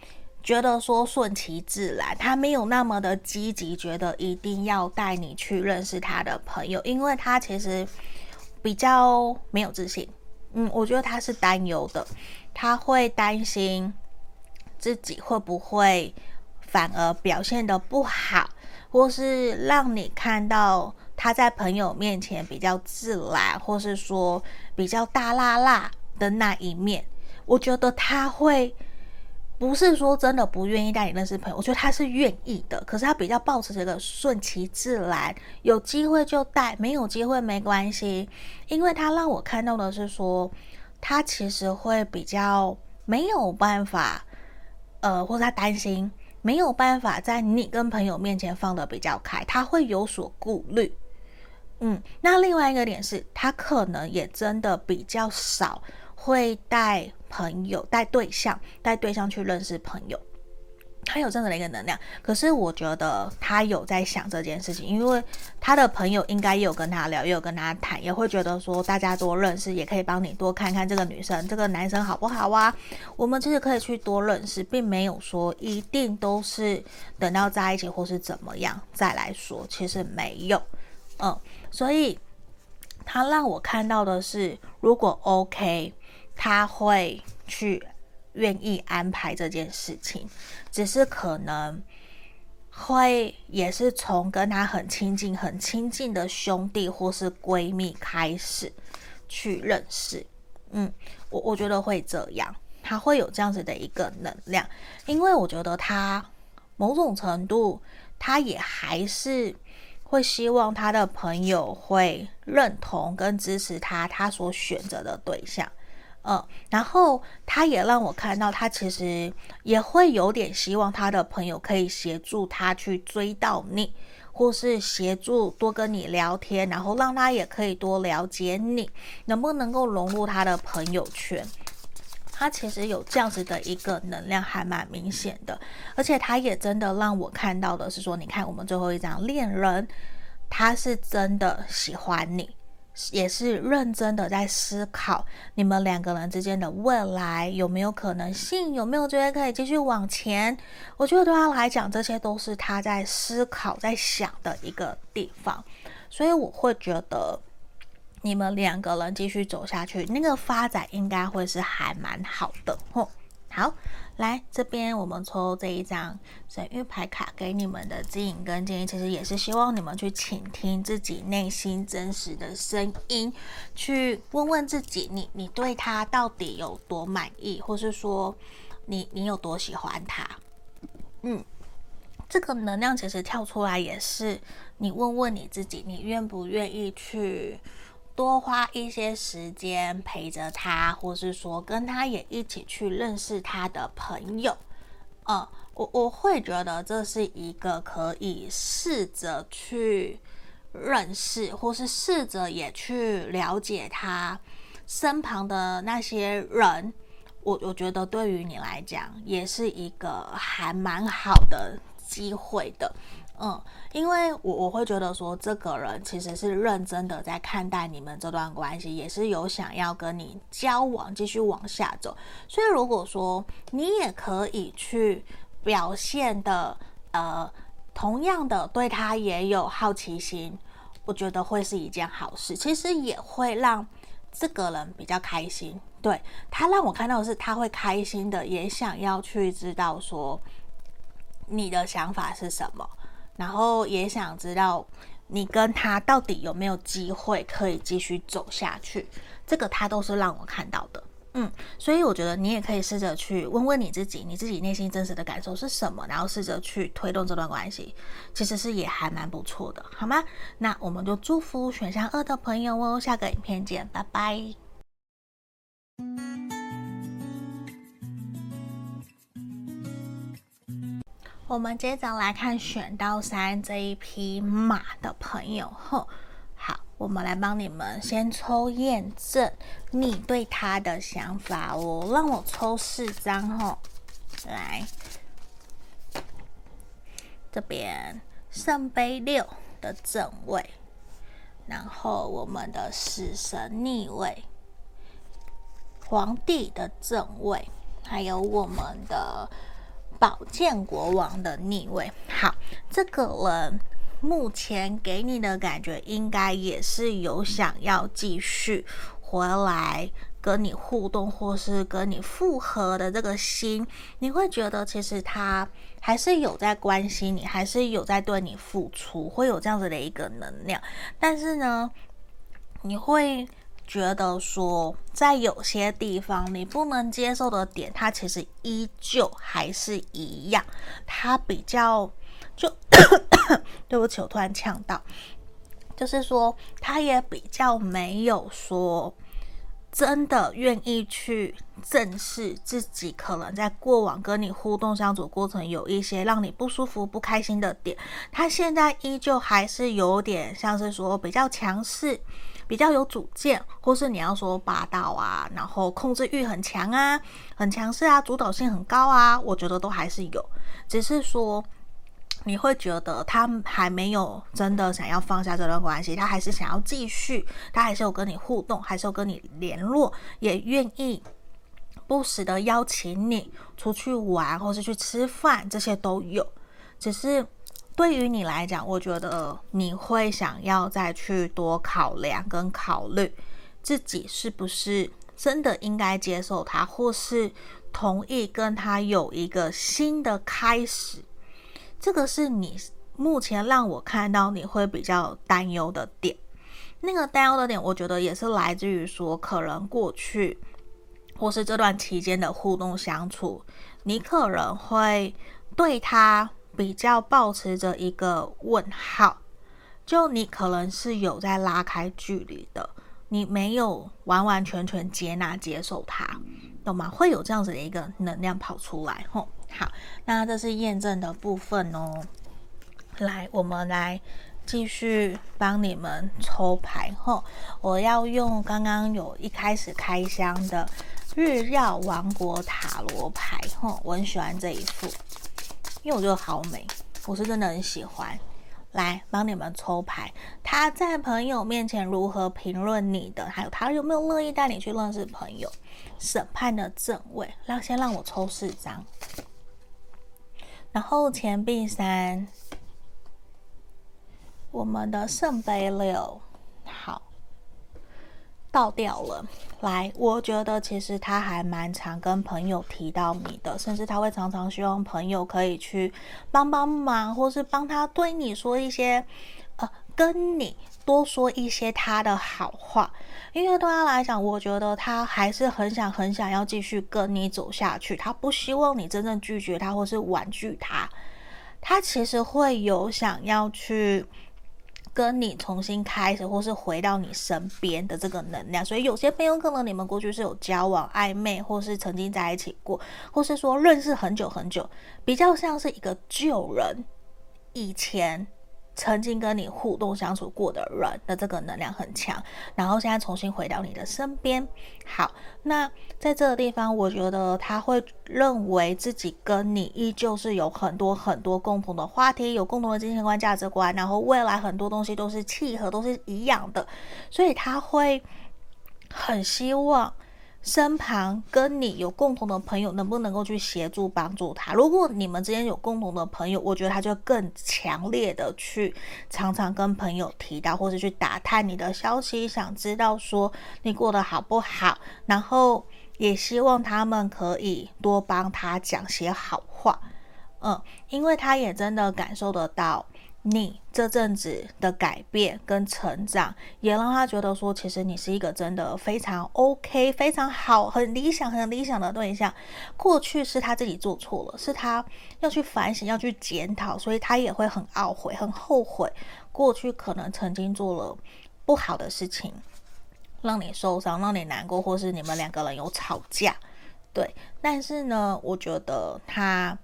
觉得说顺其自然，他没有那么的积极，觉得一定要带你去认识他的朋友，因为他其实比较没有自信。嗯，我觉得他是担忧的，他会担心自己会不会反而表现的不好，或是让你看到。他在朋友面前比较自然，或是说比较大辣辣的那一面，我觉得他会不是说真的不愿意带你认识朋友，我觉得他是愿意的，可是他比较保持这个顺其自然，有机会就带，没有机会没关系，因为他让我看到的是说，他其实会比较没有办法，呃，或者他担心没有办法在你跟朋友面前放得比较开，他会有所顾虑。嗯，那另外一个点是，他可能也真的比较少会带朋友、带对象、带对象去认识朋友，他有这样的一个能量。可是我觉得他有在想这件事情，因为他的朋友应该也有跟他聊，也有跟他谈，也会觉得说大家多认识，也可以帮你多看看这个女生、这个男生好不好啊？我们其实可以去多认识，并没有说一定都是等到在一起或是怎么样再来说，其实没有，嗯。所以，他让我看到的是，如果 OK，他会去愿意安排这件事情，只是可能会也是从跟他很亲近、很亲近的兄弟或是闺蜜开始去认识。嗯，我我觉得会这样，他会有这样子的一个能量，因为我觉得他某种程度，他也还是。会希望他的朋友会认同跟支持他，他所选择的对象，嗯，然后他也让我看到，他其实也会有点希望他的朋友可以协助他去追到你，或是协助多跟你聊天，然后让他也可以多了解你，能不能够融入他的朋友圈。他其实有这样子的一个能量，还蛮明显的，而且他也真的让我看到的是说，你看我们最后一张恋人，他是真的喜欢你，也是认真的在思考你们两个人之间的未来有没有可能性，有没有觉得可以继续往前。我觉得对他来讲，这些都是他在思考、在想的一个地方，所以我会觉得。你们两个人继续走下去，那个发展应该会是还蛮好的吼。好，来这边我们抽这一张神谕牌卡给你们的指引跟建议，其实也是希望你们去倾听自己内心真实的声音，去问问自己，你你对他到底有多满意，或是说你你有多喜欢他？嗯，这个能量其实跳出来也是你问问你自己，你愿不愿意去？多花一些时间陪着他，或是说跟他也一起去认识他的朋友，嗯，我我会觉得这是一个可以试着去认识，或是试着也去了解他身旁的那些人，我我觉得对于你来讲也是一个还蛮好的机会的。嗯，因为我我会觉得说，这个人其实是认真的在看待你们这段关系，也是有想要跟你交往，继续往下走。所以如果说你也可以去表现的，呃，同样的对他也有好奇心，我觉得会是一件好事。其实也会让这个人比较开心，对，他让我看到的是他会开心的，也想要去知道说你的想法是什么，然后也想知道你跟他到底有没有机会可以继续走下去，这个他都是让我看到的。嗯，所以我觉得你也可以试着去问问你自己，你自己内心真实的感受是什么，然后试着去推动这段关系，其实是也还蛮不错的，好吗？那我们就祝福选项二的朋友哦，下个影片见，拜拜。我们接着来看选到三这一匹马的朋友，吼。我们来帮你们先抽验证你对他的想法哦，让我抽四张哦，来，这边圣杯六的正位，然后我们的死神逆位，皇帝的正位，还有我们的宝剑国王的逆位。好，这个人。目前给你的感觉应该也是有想要继续回来跟你互动，或是跟你复合的这个心。你会觉得其实他还是有在关心你，还是有在对你付出，会有这样子的一个能量。但是呢，你会觉得说，在有些地方你不能接受的点，他其实依旧还是一样，他比较。就 对不起，我突然呛到，就是说他也比较没有说真的愿意去正视自己，可能在过往跟你互动相处过程有一些让你不舒服、不开心的点，他现在依旧还是有点像是说比较强势、比较有主见，或是你要说霸道啊，然后控制欲很强啊、很强势啊、主导性很高啊，我觉得都还是有，只是说。你会觉得他还没有真的想要放下这段关系，他还是想要继续，他还是有跟你互动，还是有跟你联络，也愿意不时的邀请你出去玩，或是去吃饭，这些都有。只是对于你来讲，我觉得你会想要再去多考量跟考虑自己是不是真的应该接受他，或是同意跟他有一个新的开始。这个是你目前让我看到你会比较担忧的点，那个担忧的点，我觉得也是来自于说，可能过去或是这段期间的互动相处，你可能会对他比较保持着一个问号，就你可能是有在拉开距离的，你没有完完全全接纳接受他，懂吗？会有这样子的一个能量跑出来，吼。好，那这是验证的部分哦。来，我们来继续帮你们抽牌后，我要用刚刚有一开始开箱的日曜王国塔罗牌吼，我很喜欢这一副，因为我觉得好美，我是真的很喜欢。来帮你们抽牌，他在朋友面前如何评论你的？还有他有没有乐意带你去认识朋友？审判的正位，让先让我抽四张。然后钱币三，我们的圣杯六，好，倒掉了。来，我觉得其实他还蛮常跟朋友提到你的，甚至他会常常希望朋友可以去帮帮忙，或是帮他对你说一些，呃，跟你。多说一些他的好话，因为对他来讲，我觉得他还是很想、很想要继续跟你走下去。他不希望你真正拒绝他，或是婉拒他。他其实会有想要去跟你重新开始，或是回到你身边的这个能量。所以有些朋友可能你们过去是有交往、暧昧，或是曾经在一起过，或是说认识很久很久，比较像是一个旧人。以前。曾经跟你互动相处过的人的这个能量很强，然后现在重新回到你的身边。好，那在这个地方，我觉得他会认为自己跟你依旧是有很多很多共同的话题，有共同的金钱观、价值观，然后未来很多东西都是契合，都是一样的，所以他会很希望身旁跟你有共同的朋友，能不能够去协助帮助他？如果你们之间有共同的朋友，我觉得他就更强烈的去常常跟朋友提到，或是去打探你的消息，想知道说你过得好不好，然后也希望他们可以多帮他讲些好话，嗯，因为他也真的感受得到。你这阵子的改变跟成长，也让他觉得说，其实你是一个真的非常 OK、非常好、很理想、很理想的对象。过去是他自己做错了，是他要去反省、要去检讨，所以他也会很懊悔、很后悔，过去可能曾经做了不好的事情，让你受伤、让你难过，或是你们两个人有吵架。对，但是呢，我觉得他。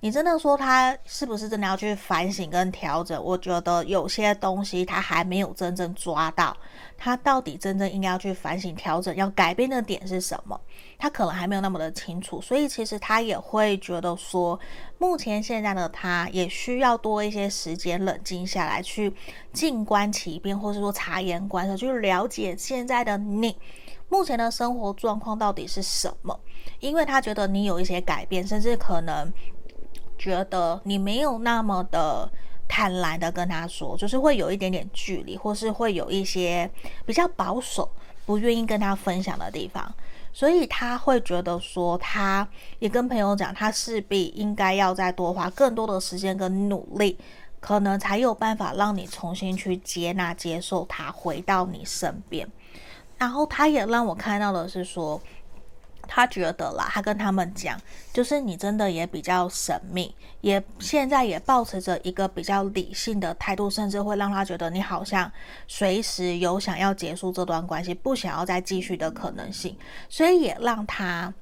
你真的说他是不是真的要去反省跟调整？我觉得有些东西他还没有真正抓到，他到底真正应该要去反省调整，要改变的点是什么？他可能还没有那么的清楚，所以其实他也会觉得说，目前现在的他也需要多一些时间冷静下来，去静观其变，或是说察言观色，去了解现在的你目前的生活状况到底是什么？因为他觉得你有一些改变，甚至可能。觉得你没有那么的坦然的跟他说，就是会有一点点距离，或是会有一些比较保守，不愿意跟他分享的地方，所以他会觉得说，他也跟朋友讲，他势必应该要再多花更多的时间跟努力，可能才有办法让你重新去接纳、接受他回到你身边。然后他也让我看到的是说。他觉得啦，他跟他们讲，就是你真的也比较神秘，也现在也抱持着一个比较理性的态度，甚至会让他觉得你好像随时有想要结束这段关系，不想要再继续的可能性，所以也让他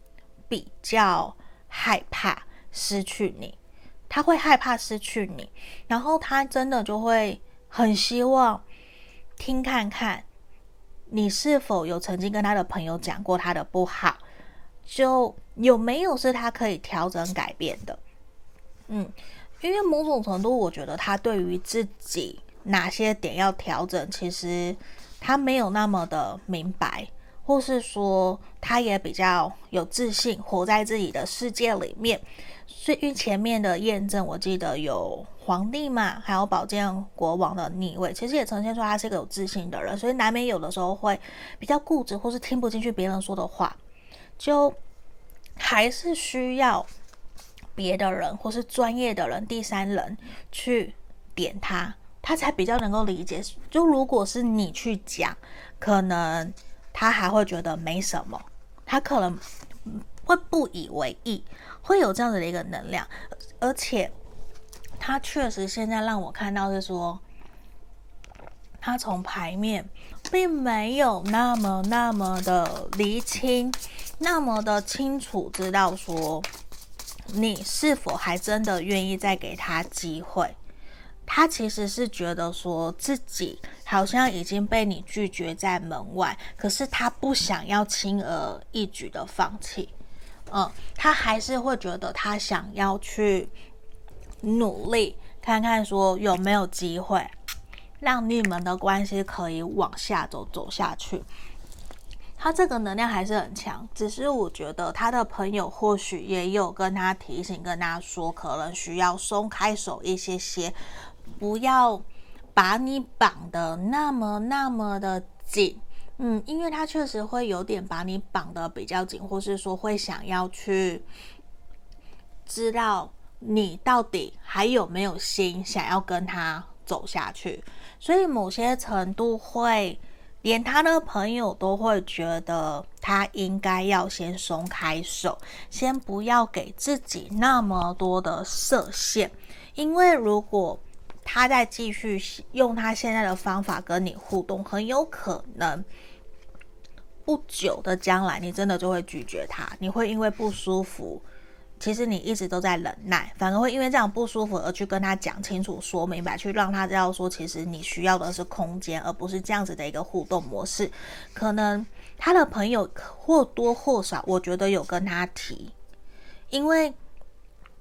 比较害怕失去你，他会害怕失去你，然后他真的就会很希望听看看你是否有曾经跟他的朋友讲过他的不好。就有没有是他可以调整改变的？嗯，因为某种程度，我觉得他对于自己哪些点要调整，其实他没有那么的明白，或是说他也比较有自信，活在自己的世界里面。所以因为前面的验证，我记得有皇帝嘛，还有宝剑国王的逆位，其实也呈现出他是一个有自信的人，所以难免有的时候会比较固执，或是听不进去别人说的话。就还是需要别的人或是专业的人、第三人去点他，他才比较能够理解。就如果是你去讲，可能他还会觉得没什么，他可能会不以为意，会有这样子的一个能量。而且他确实现在让我看到是说，他从牌面并没有那么那么的厘清。那么的清楚知道说，你是否还真的愿意再给他机会？他其实是觉得说自己好像已经被你拒绝在门外，可是他不想要轻而易举的放弃。嗯，他还是会觉得他想要去努力，看看说有没有机会让你们的关系可以往下走，走下去。他这个能量还是很强，只是我觉得他的朋友或许也有跟他提醒，跟他说，可能需要松开手一些些，不要把你绑得那么那么的紧。嗯，因为他确实会有点把你绑得比较紧，或是说会想要去知道你到底还有没有心想要跟他走下去，所以某些程度会。连他的朋友都会觉得他应该要先松开手，先不要给自己那么多的设限，因为如果他再继续用他现在的方法跟你互动，很有可能不久的将来你真的就会拒绝他，你会因为不舒服。其实你一直都在忍耐，反而会因为这样不舒服而去跟他讲清楚、说明白，去让他知道说，其实你需要的是空间，而不是这样子的一个互动模式。可能他的朋友或多或少，我觉得有跟他提，因为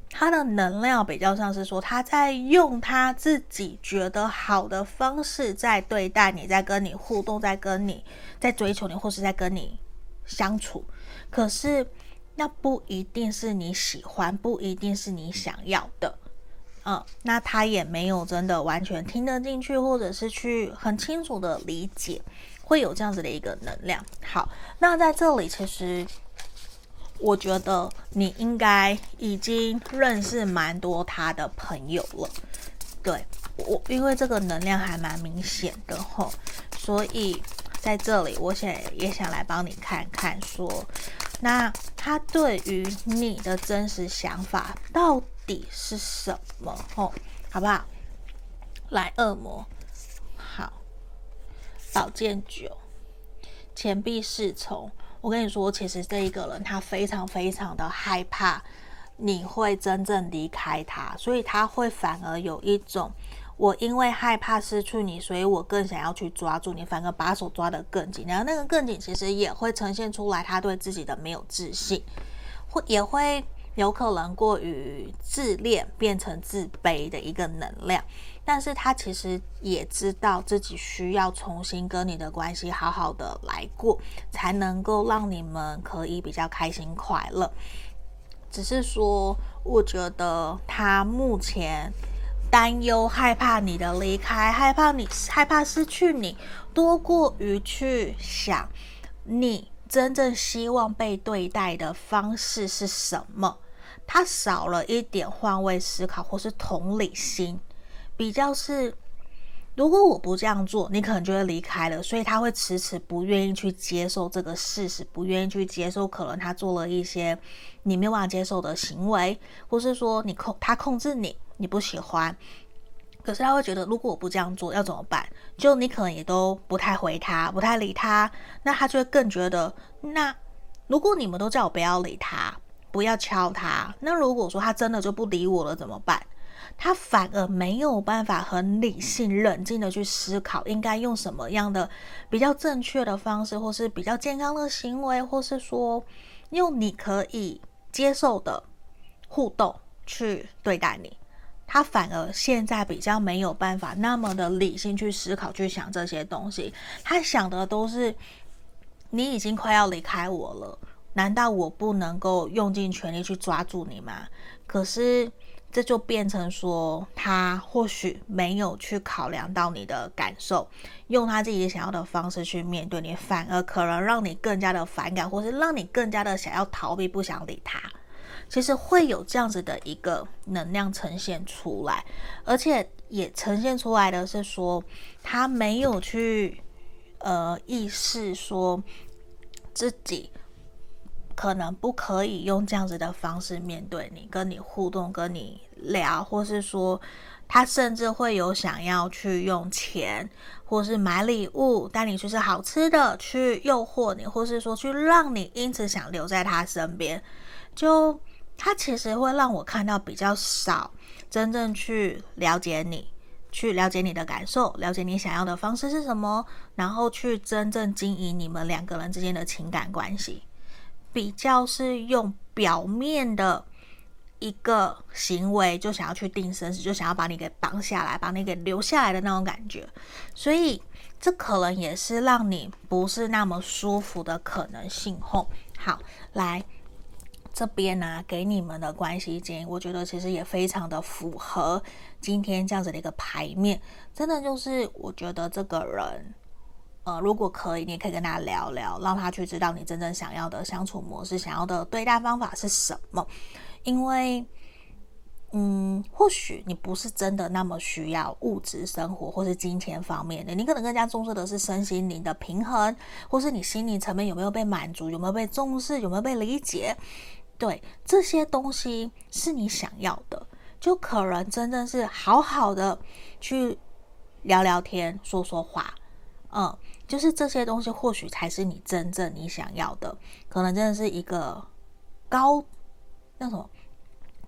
他的能量比较像是说，他在用他自己觉得好的方式在对待你，在跟你互动，在跟你在追求你，或是在跟你相处，可是那不一定是你喜欢，不一定是你想要的。嗯，那他也没有真的完全听得进去，或者是去很清楚的理解，会有这样子的一个能量。好，那在这里，其实我觉得你应该已经认识蛮多他的朋友了。对，我，因为这个能量还蛮明显的吼，所以在这里，我想也想来帮你看看说，说那他对于你的真实想法到。底是什么？哦，好不好？来，恶魔，好，宝剑九，钱币侍从。我跟你说，其实这一个人他非常非常的害怕你会真正离开他，所以他会反而有一种，我因为害怕失去你，所以我更想要去抓住你，反而把手抓得更紧。然后那个更紧，其实也会呈现出来他对自己的没有自信，会也会。有可能过于自恋，变成自卑的一个能量，但是他其实也知道自己需要重新跟你的关系好好的来过，才能够让你们可以比较开心快乐。只是说，我觉得他目前担忧、害怕你的离开，害怕你害怕失去你，多过于去想你真正希望被对待的方式是什么。他少了一点换位思考或是同理心，比较是，如果我不这样做，你可能就会离开了，所以他会迟迟不愿意去接受这个事实，不愿意去接受可能他做了一些你没有办法接受的行为，或是说你控他控制你，你不喜欢，可是他会觉得如果我不这样做要怎么办？就你可能也都不太回他，不太理他，那他就会更觉得，那如果你们都叫我不要理他。不要敲他。那如果说他真的就不理我了怎么办？他反而没有办法很理性、冷静的去思考，应该用什么样的比较正确的方式，或是比较健康的行为，或是说用你可以接受的互动去对待你。他反而现在比较没有办法那么的理性去思考、去想这些东西。他想的都是你已经快要离开我了。难道我不能够用尽全力去抓住你吗？可是这就变成说，他或许没有去考量到你的感受，用他自己想要的方式去面对你，反而可能让你更加的反感，或是让你更加的想要逃避，不想理他。其实会有这样子的一个能量呈现出来，而且也呈现出来的是说，他没有去呃意识说自己。可能不可以用这样子的方式面对你，跟你互动，跟你聊，或是说他甚至会有想要去用钱，或是买礼物带你去吃好吃的，去诱惑你，或是说去让你因此想留在他身边。就他其实会让我看到比较少真正去了解你，去了解你的感受，了解你想要的方式是什么，然后去真正经营你们两个人之间的情感关系。比较是用表面的一个行为，就想要去定生死，就想要把你给绑下来，把你给留下来的那种感觉，所以这可能也是让你不是那么舒服的可能性。吼，好，来这边呢、给你们的关系建议，我觉得其实也非常的符合今天这样子的一个牌面，真的就是我觉得这个人。呃，如果可以，你可以跟他聊聊，让他去知道你真正想要的相处模式，想要的对待方法是什么。因为，嗯，或许你不是真的那么需要物质生活或是金钱方面的，你可能更加重视的是身心灵的平衡，或是你心灵层面有没有被满足，有没有被重视，有没有被理解。对，这些东西是你想要的，就可能真正是好好的去聊聊天，说说话，嗯。就是这些东西，或许才是你真正你想要的，可能真的是一个高那种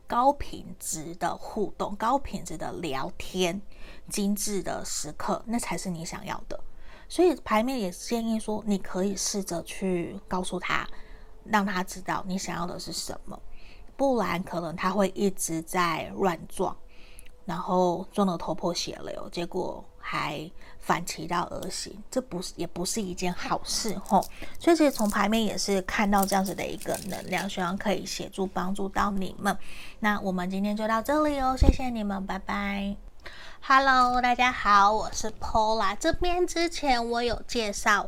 高品质的互动、高品质的聊天、精致的时刻，那才是你想要的。所以牌面也建议说，你可以试着去告诉他，让他知道你想要的是什么，不然可能他会一直在乱撞，然后撞得头破血流，结果。还反其道而行，这不是也不是一件好事吼。所以其实从牌面也是看到这样子的一个能量，希望可以协助帮助到你们。那我们今天就到这里哦，谢谢你们，拜拜。Hello，大家好，我是 Paula。这边之前我有介绍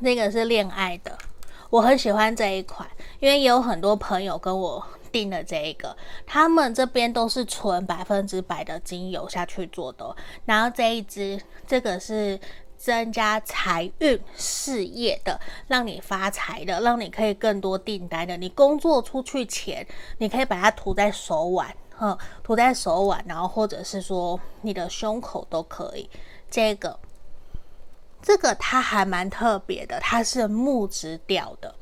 那个是恋爱的，我很喜欢这一款，因为也有很多朋友跟我订了这一个，他们这边都是纯百分之百的精油下去做的。然后这一支，这个是增加财运事业的，让你发财的，让你可以更多订单的。你工作出去前，你可以把它涂在手腕。嗯，涂在手腕，然后或者是说你的胸口都可以。这个，这个它还蛮特别的，它是木质调的，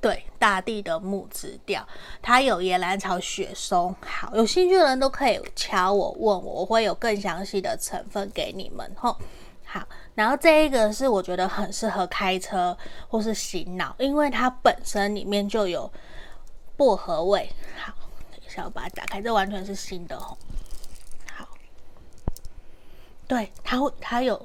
对，大地的木质调。它有野兰草、雪松。好，有兴趣的人都可以敲我问我，我会有更详细的成分给你们。吼，好，然后这一个是我觉得很适合开车或是洗脑，因为它本身里面就有薄荷味。好。等一下我把它打开，这完全是新的哦。好，对，它会，它有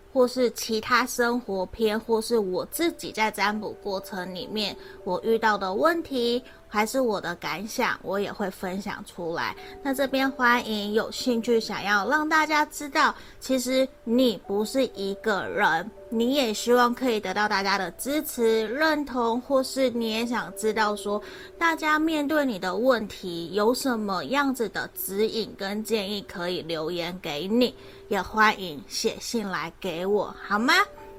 或是其他生活篇，或是我自己在占卜过程里面我遇到的问题。还是我的感想，我也会分享出来。那这边欢迎有兴趣想要让大家知道，其实你不是一个人，你也希望可以得到大家的支持、认同，或是你也想知道说，大家面对你的问题有什么样子的指引跟建议，可以留言给你，也欢迎写信来给我，好吗？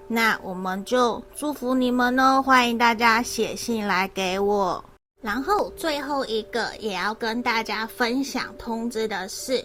那我们就祝福你们哦，欢迎大家写信来给我。然后最后一个也要跟大家分享通知的是，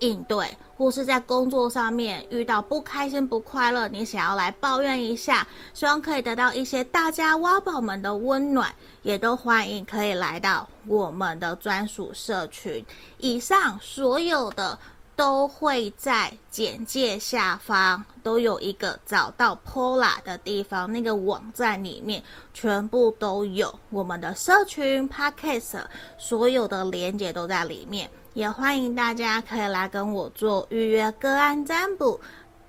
应对，或是在工作上面遇到不开心不快乐，你想要来抱怨一下，希望可以得到一些大家挖宝们的温暖，也都欢迎可以来到我们的专属社群。以上所有的。都会在简介下方都有一个找到 Pola 的地方，那个网站里面全部都有我们的社群 Podcast，所有的连接都在里面，也欢迎大家可以来跟我做预约个案占卜。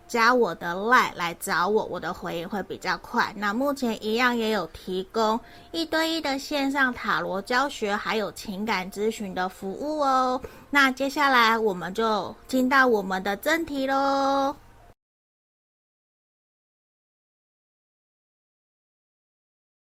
加我的 LINE 来找我，我的回应会比较快。那目前一样也有提供一对一的线上塔罗教学，还有情感咨询的服务哦。那接下来我们就进到我们的正题喽。